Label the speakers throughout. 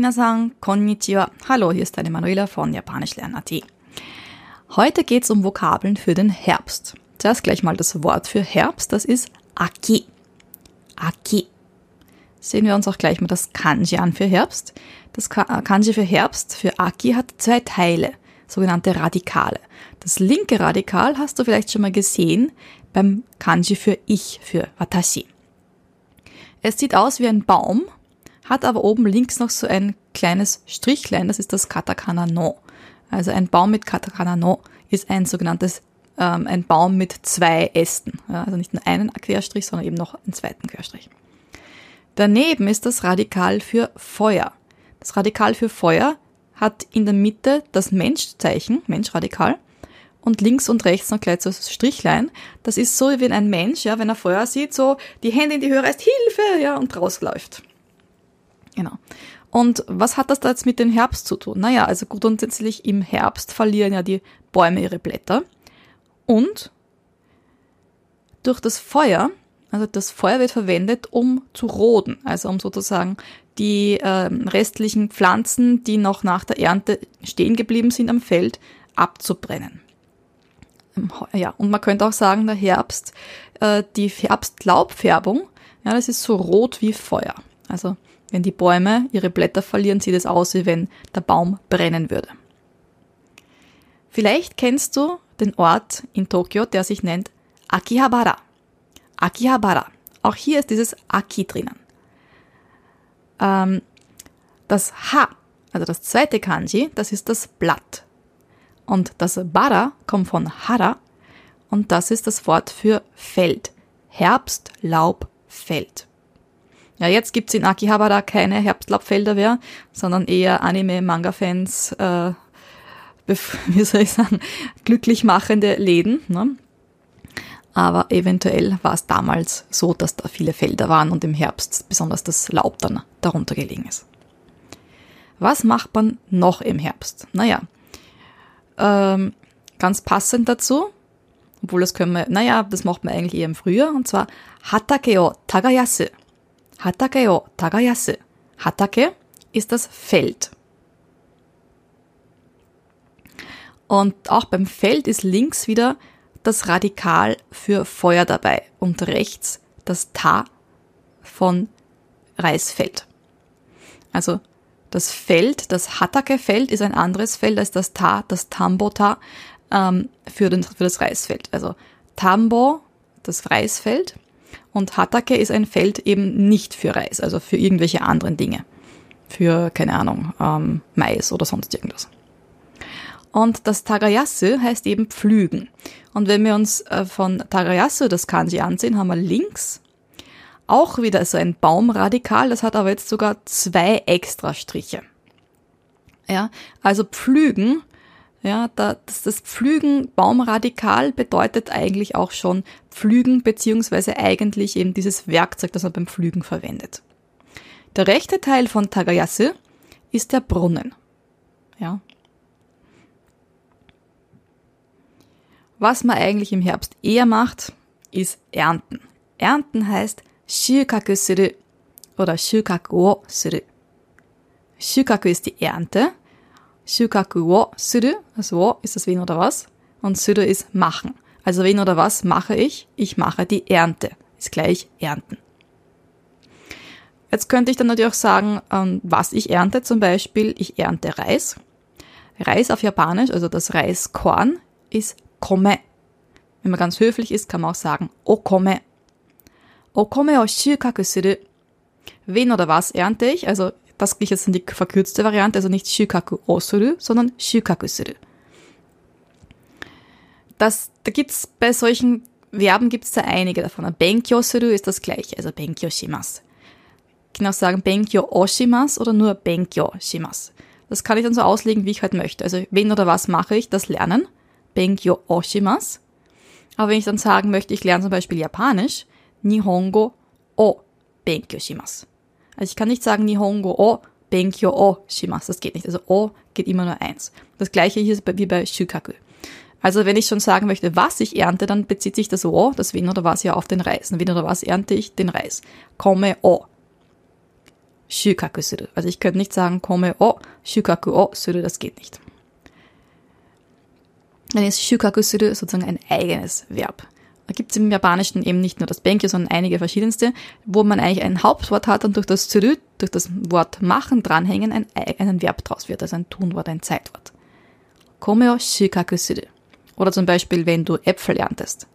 Speaker 1: Minasan, konnichiwa. Hallo, hier ist deine Manuela von Japanisch lernen.at. Heute geht es um Vokabeln für den Herbst. Zuerst gleich mal das Wort für Herbst, das ist Aki. Aki. Sehen wir uns auch gleich mal das Kanji an für Herbst. Das Kanji für Herbst, für Aki, hat zwei Teile, sogenannte Radikale. Das linke Radikal hast du vielleicht schon mal gesehen beim Kanji für Ich, für Watashi. Es sieht aus wie ein Baum, hat aber oben links noch so ein kleines Strichlein, das ist das Katakana no. Also ein Baum mit Katakana no ist ein sogenanntes, ähm, ein Baum mit zwei Ästen. Ja, also nicht nur einen Querstrich, sondern eben noch einen zweiten Querstrich. Daneben ist das Radikal für Feuer. Das Radikal für Feuer hat in der Mitte das Menschzeichen, Menschradikal, und links und rechts noch gleich so das Strichlein. Das ist so wie ein Mensch, ja, wenn er Feuer sieht, so die Hände in die Höhe reißt, Hilfe, ja, und rausläuft. Genau. Und was hat das da jetzt mit dem Herbst zu tun? Naja, also grundsätzlich im Herbst verlieren ja die Bäume ihre Blätter. Und durch das Feuer, also das Feuer wird verwendet, um zu roden, also um sozusagen die äh, restlichen Pflanzen, die noch nach der Ernte stehen geblieben sind am Feld, abzubrennen. Ja, und man könnte auch sagen, der Herbst, äh, die Herbstlaubfärbung, ja, das ist so rot wie Feuer. Also wenn die Bäume ihre Blätter verlieren, sieht es aus, wie wenn der Baum brennen würde. Vielleicht kennst du den Ort in Tokio, der sich nennt Akihabara. Akihabara. Auch hier ist dieses Aki drinnen. Ähm, das Ha, also das zweite Kanji, das ist das Blatt. Und das Bara kommt von Hara und das ist das Wort für Feld. Herbst, Laub, Feld. Ja, jetzt gibt's in Akihabara keine Herbstlaubfelder mehr, sondern eher Anime-Manga-Fans, äh, wie soll ich sagen, glücklich machende Läden. Ne? Aber eventuell war es damals so, dass da viele Felder waren und im Herbst besonders das Laub dann darunter gelegen ist. Was macht man noch im Herbst? Naja, ähm, ganz passend dazu, obwohl das können wir, naja, das macht man eigentlich eher im Frühjahr, und zwar Hatake o Tagayasu. Hatake o tagayasu. Hatake ist das Feld. Und auch beim Feld ist links wieder das Radikal für Feuer dabei und rechts das Ta von Reisfeld. Also das Feld, das Hatake-Feld ist ein anderes Feld als das Ta, das Tambo-Ta ähm, für, für das Reisfeld. Also Tambo, das Reisfeld und Hatake ist ein Feld eben nicht für Reis, also für irgendwelche anderen Dinge. Für, keine Ahnung, ähm, Mais oder sonst irgendwas. Und das Tagayasu heißt eben pflügen. Und wenn wir uns äh, von Tagayasu das Kanji ansehen, haben wir links auch wieder so ein Baumradikal, das hat aber jetzt sogar zwei extra Striche. Ja, also pflügen ja, da, das, das Pflügen Baumradikal bedeutet eigentlich auch schon Pflügen beziehungsweise eigentlich eben dieses Werkzeug, das man beim Pflügen verwendet. Der rechte Teil von Tagayasu ist der Brunnen. Ja. Was man eigentlich im Herbst eher macht, ist Ernten. Ernten heißt Shukaku suru oder Shukaku wo suru. Shukaku ist die Ernte Shukaku wo suru, also wo ist das wen oder was, und suru ist machen. Also wen oder was mache ich? Ich mache die Ernte. Ist gleich ernten. Jetzt könnte ich dann natürlich auch sagen, ähm, was ich ernte. Zum Beispiel, ich ernte Reis. Reis auf Japanisch, also das Reiskorn, ist Kome. Wenn man ganz höflich ist, kann man auch sagen Okome. Okome o shukaku suru. Wen oder was ernte ich? Also das ist jetzt die verkürzte Variante, also nicht Shukaku osuru, sondern Shukaku suru. Das, da gibt's bei solchen Verben gibt's da einige davon. Benkyo suru ist das gleiche, also Benkyo shimasu. Ich kann auch sagen Benkyo oshimasu oder nur Benkyo shimasu. Das kann ich dann so auslegen, wie ich halt möchte. Also wen oder was mache ich? Das Lernen. Benkyo oshimasu. Aber wenn ich dann sagen möchte, ich lerne zum Beispiel Japanisch, Nihongo o Benkyo shimasu. Also ich kann nicht sagen Nihongo o Benkyo o shimasu. Das geht nicht. Also o geht immer nur eins. Das gleiche hier ist wie bei Shukaku. Also wenn ich schon sagen möchte, was ich ernte, dann bezieht sich das o, das wen oder was ja auf den Reis. Und wen oder was ernte ich? Den Reis. Komme o. shukaku suru. Also ich könnte nicht sagen kome o shukaku o suru, das geht nicht. Dann ist shukaku suru sozusagen ein eigenes Verb. Da gibt es im Japanischen eben nicht nur das Benkyo, sondern einige verschiedenste, wo man eigentlich ein Hauptwort hat und durch das Tsuru, durch das Wort machen dranhängen, ein, ein Verb draus wird, also ein Tunwort, ein Zeitwort. Kome o shikaku suru. Oder zum Beispiel, wenn du Äpfel erntest.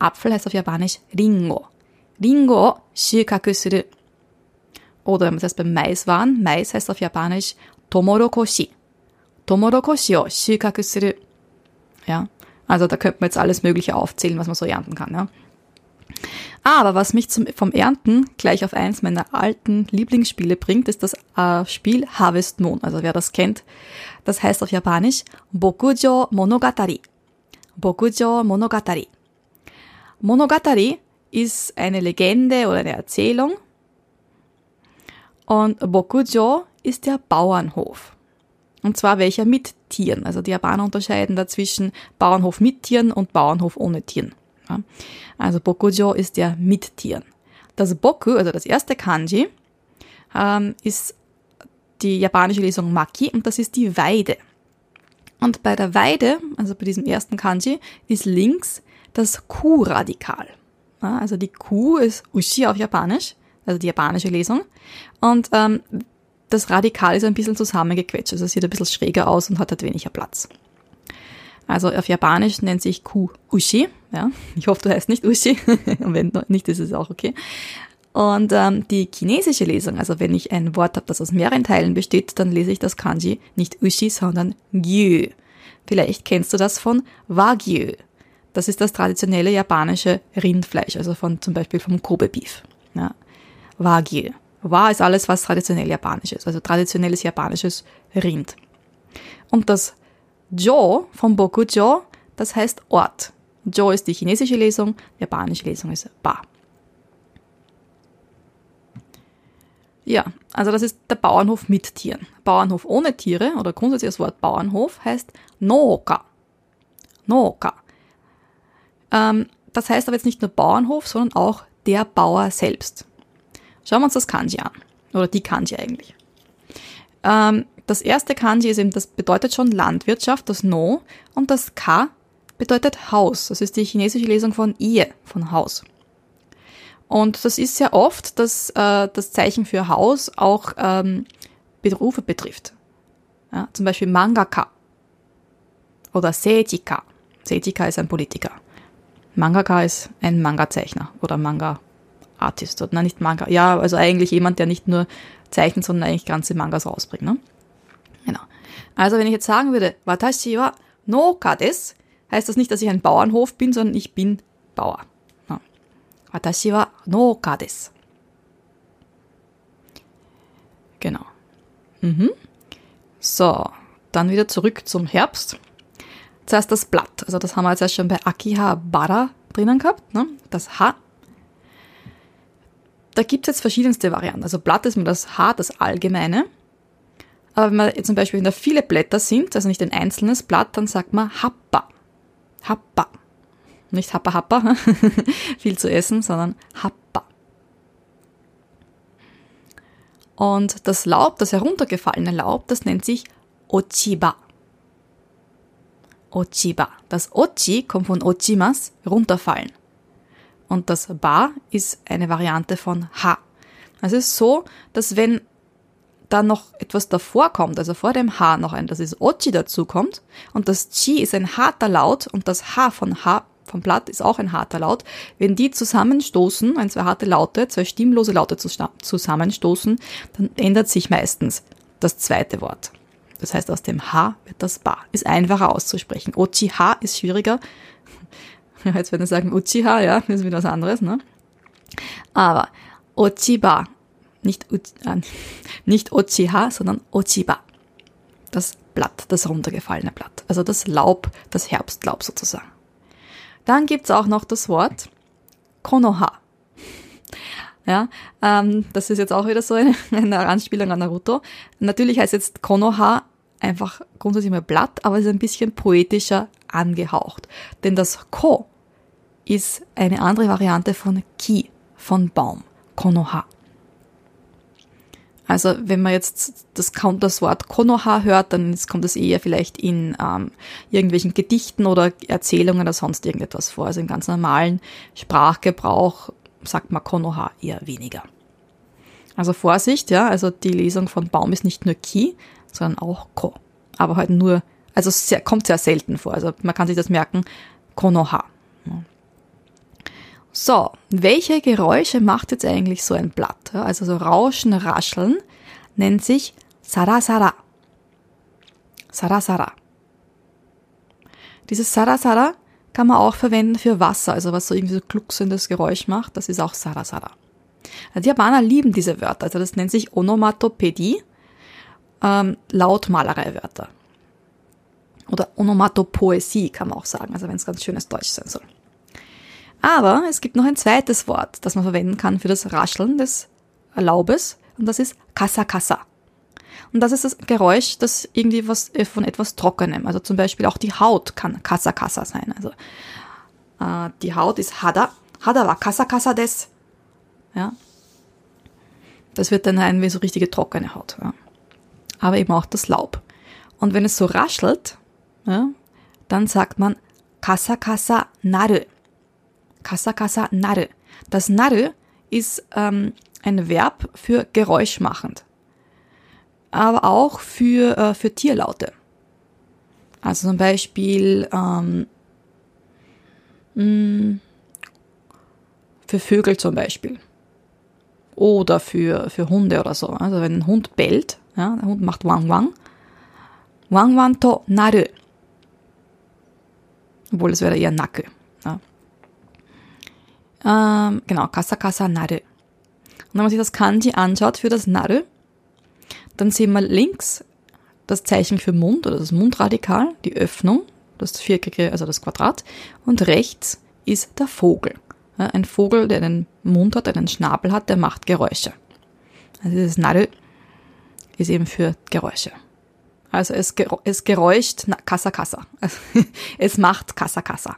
Speaker 1: Apfel heißt auf Japanisch Ringo. Ringo shikaku suru. Oder wenn wir das beim Mais waren, Mais heißt auf Japanisch Tomorokoshi. Tomorokoshi o shikaku suru. Ja. Also da könnte man jetzt alles Mögliche aufzählen, was man so ernten kann. Ja. Aber was mich zum, vom Ernten gleich auf eins meiner alten Lieblingsspiele bringt, ist das äh, Spiel Harvest Moon. Also wer das kennt, das heißt auf Japanisch Bokujo Monogatari. Bokujo Monogatari. Monogatari ist eine Legende oder eine Erzählung. Und Bokujo ist der Bauernhof. Und zwar welcher mit Tieren. Also die Japaner unterscheiden dazwischen Bauernhof mit Tieren und Bauernhof ohne Tieren. Ja. Also Bokujo ist der mit Tieren. Das Boku, also das erste Kanji, ähm, ist die japanische Lesung Maki und das ist die Weide. Und bei der Weide, also bei diesem ersten Kanji, ist links das Ku-Radikal. Ja, also die Ku ist Ushi auf Japanisch, also die japanische Lesung. Und ähm, das Radikal ist ein bisschen zusammengequetscht, also sieht ein bisschen schräger aus und hat halt weniger Platz. Also auf Japanisch nennt sich Ku Ushi. Ja, ich hoffe, du heißt nicht Ushi. und wenn nicht, ist es auch okay. Und ähm, die chinesische Lesung, also wenn ich ein Wort habe, das aus mehreren Teilen besteht, dann lese ich das Kanji nicht Ushi, sondern Gyu. Vielleicht kennst du das von Wagyu. Das ist das traditionelle japanische Rindfleisch, also von zum Beispiel vom Kobe Beef. Ja. Wagyu. Wa ist alles, was traditionell japanisch ist, also traditionelles japanisches Rind. Und das Jo vom Bokujo, das heißt Ort. Jo ist die chinesische Lesung, die japanische Lesung ist Ba. Ja, also das ist der Bauernhof mit Tieren. Bauernhof ohne Tiere oder grundsätzlich das Wort Bauernhof heißt Nooka. Nooka. Ähm, das heißt aber jetzt nicht nur Bauernhof, sondern auch der Bauer selbst. Schauen wir uns das Kanji an. Oder die Kanji eigentlich. Ähm, das erste Kanji ist eben, das bedeutet schon Landwirtschaft, das No. Und das Ka bedeutet Haus. Das ist die chinesische Lesung von Ie, von Haus. Und das ist sehr oft, dass äh, das Zeichen für Haus auch ähm, Berufe betrifft. Ja, zum Beispiel Mangaka oder Seijika. Seijika ist ein Politiker. Mangaka ist ein Manga-Zeichner oder Manga Artist oder nein, nicht Manga. Ja, also eigentlich jemand, der nicht nur zeichnet, sondern eigentlich ganze Mangas rausbringt. Ne? Genau. Also wenn ich jetzt sagen würde, Watashi wa Noka des, heißt das nicht, dass ich ein Bauernhof bin, sondern ich bin Bauer. Ja. Watashi wa Noka des. Genau. Mhm. So, dann wieder zurück zum Herbst. Zuerst das Blatt. Also das haben wir jetzt erst schon bei Akiha Bara drinnen gehabt. Ne? Das H da gibt es jetzt verschiedenste Varianten. Also Blatt ist mir das Haar, das Allgemeine. Aber wenn man zum Beispiel, wenn da viele Blätter sind, also nicht ein einzelnes Blatt, dann sagt man Happa. Happa. Nicht Happa Happa, viel zu essen, sondern Happa. Und das Laub, das heruntergefallene Laub, das nennt sich Ochiba. Ochiba. Das Ochi kommt von Ochimas, runterfallen. Und das Ba ist eine Variante von Ha. Es ist so, dass wenn da noch etwas davor kommt, also vor dem H noch ein, das ist Ochi dazu kommt und das Chi ist ein harter Laut und das H von H vom Blatt ist auch ein harter Laut. Wenn die zusammenstoßen, ein zwei harte Laute, zwei stimmlose Laute zusammenstoßen, dann ändert sich meistens das zweite Wort. Das heißt, aus dem H wird das Ba. Ist einfacher auszusprechen. Ochi H ist schwieriger, Jetzt werden wir sagen Uchiha, ja, das ist wieder was anderes, ne? Aber Ochiba, nicht, äh, nicht Ochiha, sondern Ochiba. Das Blatt, das runtergefallene Blatt. Also das Laub, das Herbstlaub sozusagen. Dann gibt's auch noch das Wort Konoha. Ja, ähm, das ist jetzt auch wieder so eine, eine Anspielung an Naruto. Natürlich heißt jetzt Konoha einfach grundsätzlich mal Blatt, aber es ist ein bisschen poetischer angehaucht. Denn das Ko ist eine andere Variante von Ki, von Baum, Konoha. Also wenn man jetzt das, das Wort Konoha hört, dann kommt es eher vielleicht in ähm, irgendwelchen Gedichten oder Erzählungen oder sonst irgendetwas vor. Also im ganz normalen Sprachgebrauch sagt man Konoha eher weniger. Also Vorsicht, ja, also die Lesung von Baum ist nicht nur Ki, sondern auch Ko. Aber halt nur, also sehr, kommt sehr selten vor. Also man kann sich das merken, Konoha. So, welche Geräusche macht jetzt eigentlich so ein Blatt? Also so Rauschen, Rascheln nennt sich Sarasara. Sarasara. Dieses Sarasara kann man auch verwenden für Wasser, also was so irgendwie so glucksendes Geräusch macht, das ist auch Sarasara. Also die Japaner lieben diese Wörter, also das nennt sich Onomatopädie, ähm, Lautmalerei-Wörter. Oder Onomatopoesie kann man auch sagen, also wenn es ganz schönes Deutsch sein soll. Aber es gibt noch ein zweites Wort, das man verwenden kann für das Rascheln des Laubes und das ist Kassa Kassa. Und das ist das Geräusch, das irgendwie was äh, von etwas Trockenem, also zum Beispiel auch die Haut kann Kassa Kassa sein. Also äh, die Haut ist Hada, Hada wa Kassa Kassa des. Ja. Das wird dann ein wie so richtige trockene Haut. Ja. Aber eben auch das Laub. Und wenn es so raschelt, ja, dann sagt man Kassa Kassa Naru. Kasa kasa naru. Das naru ist ähm, ein Verb für geräuschmachend, aber auch für, äh, für Tierlaute. Also zum Beispiel ähm, mh, mm, für Vögel zum Beispiel. Oder für, für Hunde oder so. Also wenn ein Hund bellt, ja, der Hund macht Wang Wang. Wang Wang to naru. Obwohl es wäre eher Nacke. Ja. Ähm, genau, Kasa Kasa Naru. Und wenn man sich das Kanji anschaut für das Naru, dann sehen wir links das Zeichen für Mund oder das Mundradikal, die Öffnung, das viereckige, also das Quadrat, und rechts ist der Vogel. ein Vogel, der einen Mund hat, einen Schnabel hat, der macht Geräusche. Also dieses Naru ist eben für Geräusche. Also es, es geräuscht Kassa Kassa. es macht Kassa Kassa.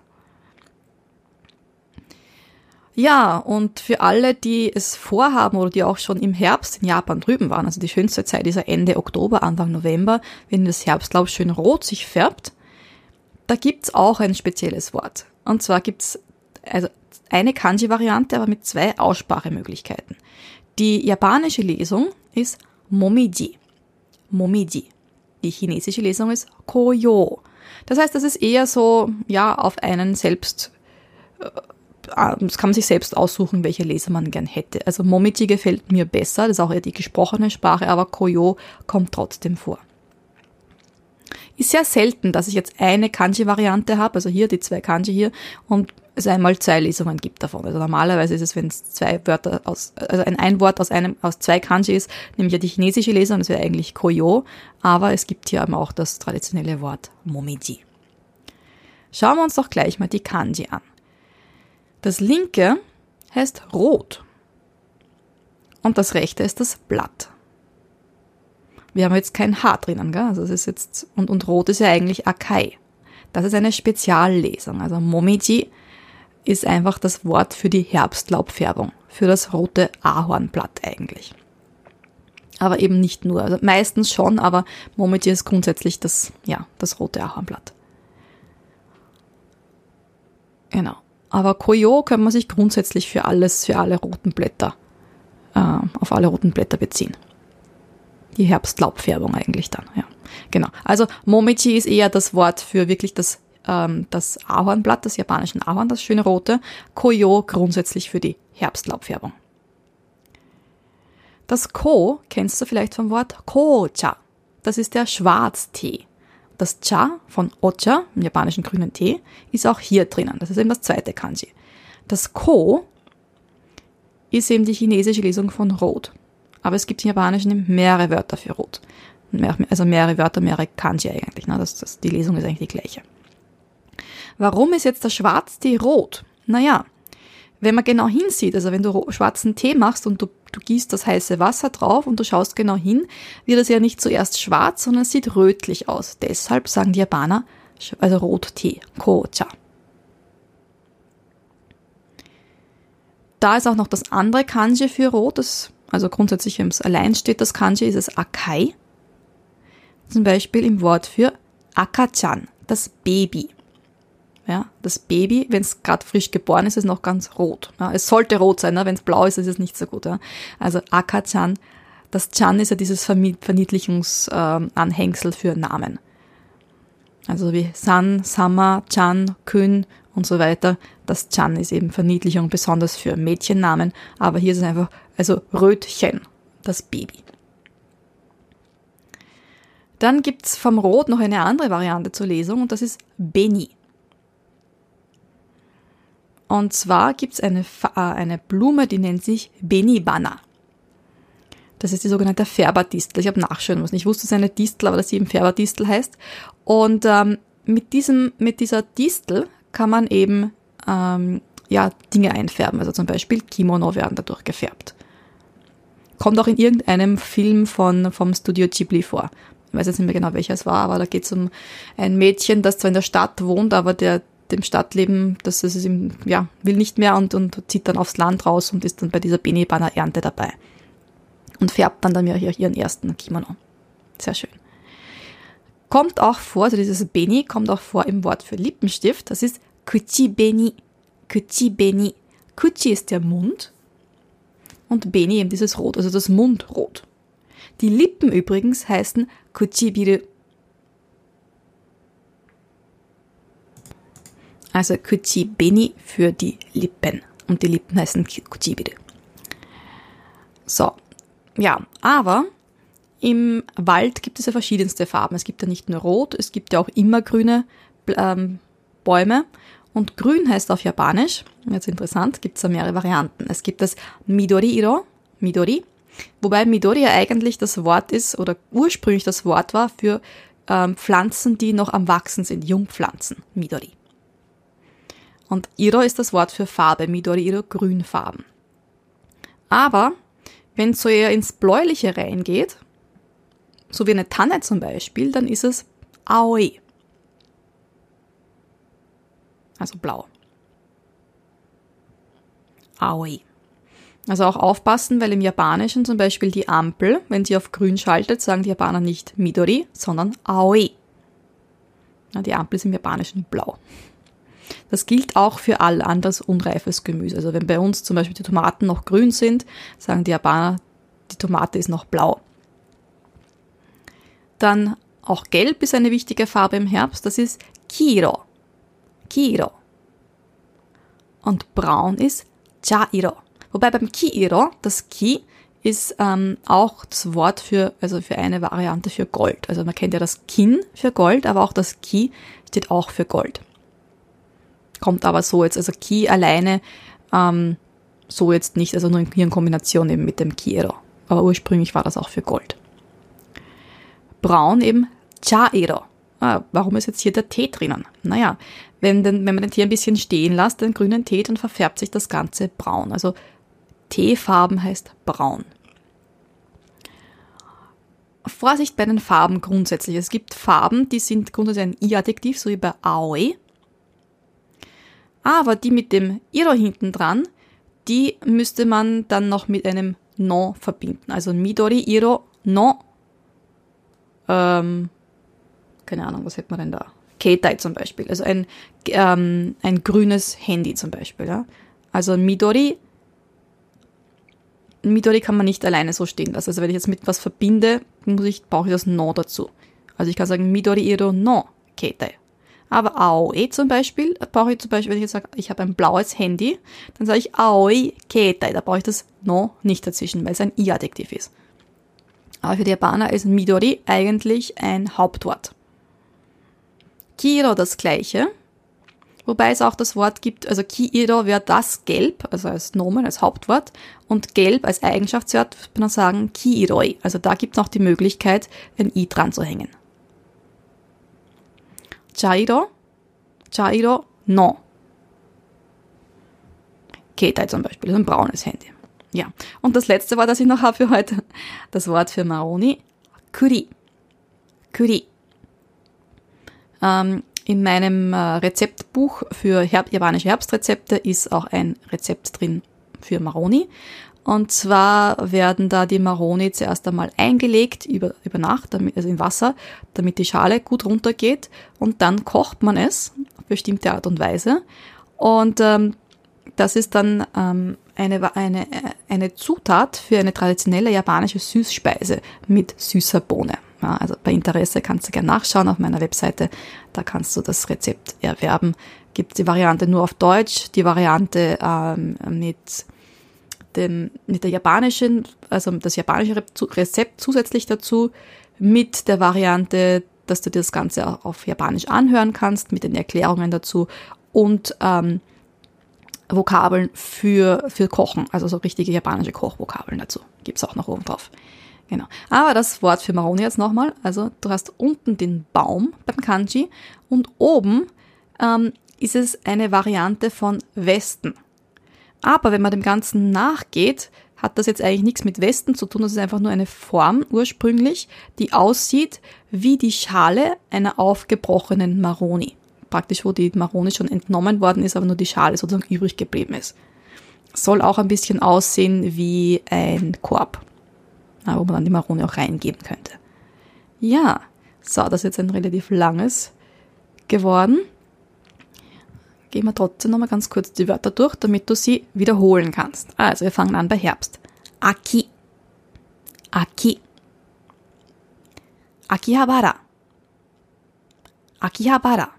Speaker 1: Ja, und für alle, die es vorhaben oder die auch schon im Herbst in Japan drüben waren, also die schönste Zeit ist ja Ende Oktober, Anfang November, wenn das Herbstlaub schön rot sich färbt, da gibt's auch ein spezielles Wort. Und zwar gibt's also eine Kanji-Variante, aber mit zwei Aussprachemöglichkeiten. Die japanische Lesung ist Momiji. Momiji. Die chinesische Lesung ist Koyo. Das heißt, das ist eher so, ja, auf einen selbst äh, Ah, das kann man sich selbst aussuchen, welche Leser man gern hätte. Also Momiji gefällt mir besser, das ist auch eher die gesprochene Sprache, aber Koyo kommt trotzdem vor. Ist sehr selten, dass ich jetzt eine Kanji-Variante habe, also hier die zwei Kanji hier, und es einmal zwei Lesungen gibt davon. Also normalerweise ist es, wenn es zwei Wörter aus, also ein, ein Wort aus einem, aus zwei Kanji ist, nämlich ja die chinesische Lesung, das wäre eigentlich Koyo, aber es gibt hier eben auch das traditionelle Wort Momiji. Schauen wir uns doch gleich mal die Kanji an. Das linke heißt rot und das rechte ist das Blatt. Wir haben jetzt kein H drinnen, gell? Also es ist jetzt, und, und rot ist ja eigentlich Akai. Das ist eine Speziallesung. Also Momiji ist einfach das Wort für die Herbstlaubfärbung, für das rote Ahornblatt eigentlich. Aber eben nicht nur, also meistens schon, aber Momiji ist grundsätzlich das, ja, das rote Ahornblatt. Genau. Aber Koyo kann man sich grundsätzlich für alles, für alle roten Blätter, äh, auf alle roten Blätter beziehen. Die Herbstlaubfärbung eigentlich dann, ja. Genau. Also Momichi ist eher das Wort für wirklich das, ähm, das Ahornblatt, das japanischen Ahorn, das schöne rote. Koyo grundsätzlich für die Herbstlaubfärbung. Das Ko kennst du vielleicht vom Wort Kocha. Das ist der Schwarztee. Das Cha von Ocha, im japanischen grünen Tee, ist auch hier drinnen. Das ist eben das zweite Kanji. Das Ko ist eben die chinesische Lesung von Rot. Aber es gibt im Japanischen mehrere Wörter für Rot. Also mehrere Wörter, mehrere Kanji eigentlich. Ne? Das, das, die Lesung ist eigentlich die gleiche. Warum ist jetzt der Schwarztee rot? Naja, wenn man genau hinsieht, also wenn du schwarzen Tee machst und du, du gießt das heiße Wasser drauf und du schaust genau hin, wird es ja nicht zuerst schwarz, sondern es sieht rötlich aus. Deshalb sagen die Japaner, also Rottee, Kocha. Da ist auch noch das andere Kanji für Rot, das also grundsätzlich, wenn es allein steht, das Kanji, ist es Akai. Zum Beispiel im Wort für Akachan, das Baby. Ja, das Baby, wenn es gerade frisch geboren ist, ist noch ganz rot. Ja, es sollte rot sein, ne? wenn es blau ist, ist es nicht so gut. Ja? Also Akachan, das Chan ist ja dieses Verniedlichungsanhängsel äh, für Namen. Also wie San, Sama, Chan, Kun und so weiter. Das Chan ist eben Verniedlichung, besonders für Mädchennamen. Aber hier ist es einfach, also Rötchen, das Baby. Dann gibt's vom Rot noch eine andere Variante zur Lesung und das ist Beni. Und zwar gibt's eine, äh, eine Blume, die nennt sich Benibana. Das ist die sogenannte Färberdistel. Ich habe nachschauen müssen. Ich wusste, es ist eine Distel, aber dass sie eben Färberdistel heißt. Und ähm, mit, diesem, mit dieser Distel kann man eben ähm, ja, Dinge einfärben. Also zum Beispiel Kimono werden dadurch gefärbt. Kommt auch in irgendeinem Film von, vom Studio Ghibli vor. Ich weiß jetzt nicht mehr genau, welcher es war, aber da geht es um ein Mädchen, das zwar in der Stadt wohnt, aber der, dem Stadtleben, das ist ihm, ja, will nicht mehr und, und zieht dann aufs Land raus und ist dann bei dieser Benibana-Ernte dabei. Und färbt dann dann ja ihren ersten Kimono. Sehr schön. Kommt auch vor, also dieses Beni kommt auch vor im Wort für Lippenstift, das ist Kuchi Beni. Kuchi Beni. Kuchi ist der Mund und Beni eben dieses Rot, also das Mundrot. Die Lippen übrigens heißen Kuchibiru. Also Kuchibeni für die Lippen. Und die Lippen heißen Kuchibiru. So. Ja, aber im Wald gibt es ja verschiedenste Farben. Es gibt ja nicht nur rot, es gibt ja auch immergrüne ähm, Bäume. Und grün heißt auf Japanisch, jetzt interessant, gibt es ja mehrere Varianten. Es gibt das Midori-iro, Midori, wobei Midori ja eigentlich das Wort ist oder ursprünglich das Wort war für ähm, Pflanzen, die noch am Wachsen sind, Jungpflanzen, Midori. Und Iro ist das Wort für Farbe, Midori Iro, Grünfarben. Aber wenn es so eher ins Bläuliche reingeht, so wie eine Tanne zum Beispiel, dann ist es Aoi. Also blau. Aoi. Also auch aufpassen, weil im Japanischen zum Beispiel die Ampel, wenn sie auf grün schaltet, sagen die Japaner nicht Midori, sondern Aoi. Ja, die Ampel ist im Japanischen blau. Das gilt auch für all anderes unreifes Gemüse. Also wenn bei uns zum Beispiel die Tomaten noch grün sind, sagen die Japaner, die Tomate ist noch blau. Dann auch gelb ist eine wichtige Farbe im Herbst, das ist Kiro. Kiro. Und braun ist Chairo. Wobei beim Kiiro, das Ki ist ähm, auch das Wort für, also für eine Variante für Gold. Also man kennt ja das Kin für Gold, aber auch das Ki steht auch für Gold. Kommt aber so jetzt, also Ki alleine ähm, so jetzt nicht, also nur hier in Kombination eben mit dem Kiero. Aber ursprünglich war das auch für Gold. Braun eben Chairo. Ah, warum ist jetzt hier der Tee drinnen? Naja, wenn, den, wenn man den Tee ein bisschen stehen lässt, den grünen Tee, dann verfärbt sich das Ganze braun. Also Teefarben heißt braun. Vorsicht bei den Farben grundsätzlich. Es gibt Farben, die sind grundsätzlich ein I-Adjektiv, so wie bei Aoi. Aber die mit dem Iro hinten dran, die müsste man dann noch mit einem No verbinden. Also Midori, Iro, No. Ähm, keine Ahnung, was hätte man denn da? Keitai zum Beispiel. Also ein, ähm, ein grünes Handy zum Beispiel. Ja? Also Midori, Midori kann man nicht alleine so stehen lassen. Also wenn ich jetzt mit was verbinde, muss ich, brauche ich das No dazu. Also ich kann sagen Midori Iro no Keitai. Aber Aoi zum Beispiel, brauche ich zum Beispiel, wenn ich jetzt sage, ich habe ein blaues Handy, dann sage ich Aoi Keitai. Da brauche ich das No nicht dazwischen, weil es ein I-Adjektiv ist. Aber für die Japaner ist Midori eigentlich ein Hauptwort. Kiro das gleiche, wobei es auch das Wort gibt, also Kiro wäre das Gelb, also als Nomen, als Hauptwort, und Gelb als Eigenschaftswort würde man sagen Kiroi. Also da gibt es noch die Möglichkeit, ein I dran zu hängen. Chairo, Chairo, no. Ketai zum Beispiel, ein braunes Handy. Ja, und das letzte Wort, das ich noch habe für heute, das Wort für Maroni, Kuri. Kuri. Ähm, in meinem äh, Rezeptbuch für Herb japanische Herbstrezepte ist auch ein Rezept drin für Maroni. Und zwar werden da die Maroni zuerst einmal eingelegt über, über Nacht, also in Wasser, damit die Schale gut runtergeht. Und dann kocht man es auf bestimmte Art und Weise. Und ähm, das ist dann ähm, eine, eine, eine Zutat für eine traditionelle japanische Süßspeise mit süßer Bohne. Ja, also bei Interesse kannst du gerne nachschauen auf meiner Webseite. Da kannst du das Rezept erwerben. Gibt die Variante nur auf Deutsch, die Variante ähm, mit dem, mit der japanischen, also das japanische Rezept zusätzlich dazu, mit der Variante, dass du dir das Ganze auch auf Japanisch anhören kannst, mit den Erklärungen dazu und ähm, Vokabeln für, für Kochen, also so richtige japanische Kochvokabeln dazu. Gibt's auch noch oben drauf. Genau. Aber das Wort für Maroni jetzt nochmal. Also du hast unten den Baum beim Kanji und oben ähm, ist es eine Variante von Westen. Aber wenn man dem Ganzen nachgeht, hat das jetzt eigentlich nichts mit Westen zu tun. Das ist einfach nur eine Form ursprünglich, die aussieht wie die Schale einer aufgebrochenen Maroni. Praktisch, wo die Maroni schon entnommen worden ist, aber nur die Schale sozusagen übrig geblieben ist. Soll auch ein bisschen aussehen wie ein Korb, wo man dann die Maroni auch reingeben könnte. Ja, so, das ist jetzt ein relativ langes geworden gehen wir trotzdem nochmal ganz kurz die Wörter durch, damit du sie wiederholen kannst. Also, wir fangen an bei Herbst. Aki. Aki. Akihabara. Akihabara.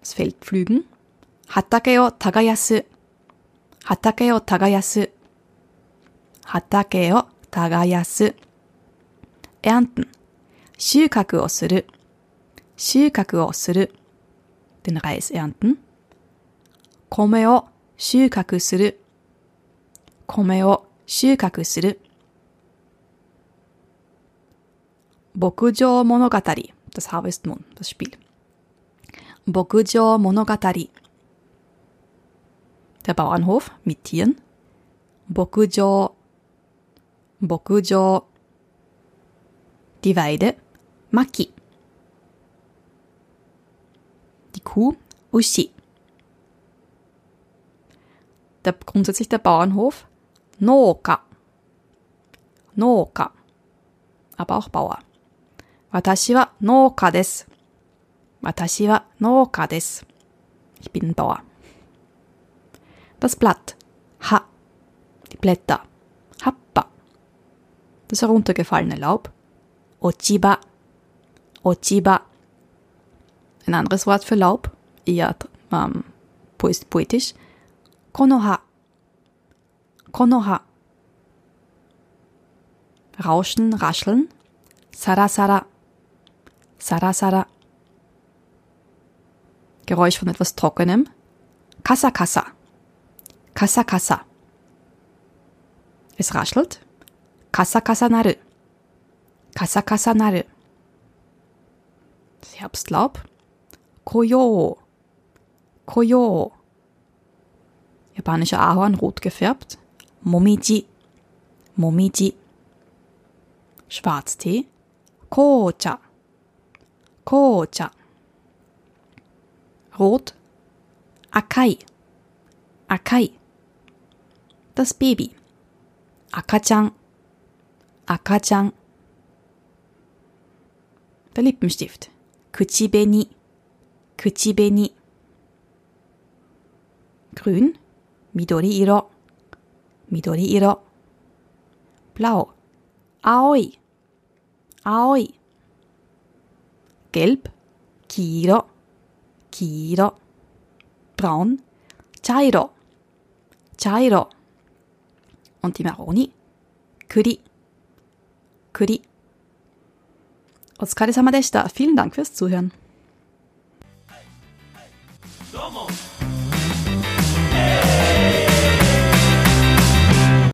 Speaker 1: Das Feld pflügen. Hatake o tagayasu. Hatake o tagayasu. Hatake o tagayasu. Ernten. 収穫をする。収穫をする。 Den Reis ernten. 米を収穫する。米を収穫する。牧場物語 das Harvest Moon, das Spiel. 牧場物語 der Bauernhof mit Tieren. 牧場牧場 die Weide, Maki. Kuh Ushi. Der, grundsätzlich der Bauernhof Nooka. Nooka. Aber auch Bauer. Watashi wa Nooka desu. Watashi wa Nooka desu. Ich bin ein Bauer. Das Blatt. Ha. Die Blätter. Happa. Das heruntergefallene Laub. Ochiba. Ochiba. Ein anderes Wort für Laub, eher ähm, poetisch. Konoha. Konoha. Rauschen, rascheln. Sarasara. Sarasara. Geräusch von etwas Trockenem. Kassa kassa. Es raschelt. Kassa kassa naru. Kassa kassa naru. Das Herbstlaub. Koyo. Koyo. Japanischer Ahorn, rot gefärbt. Momiji. Momiji. Schwarztee. Kocha. Kocha. Rot. Akai. Akai. Das Baby. Akachan. Akachan. Der Lippenstift. Kuchibeni. 口紅 grün 緑色緑色 blau 青い青い gelb 黄色黄色 braun 茶色茶色 und die Maroni 栗栗お疲れ様でした。Vielen Dank fürs Zuhören.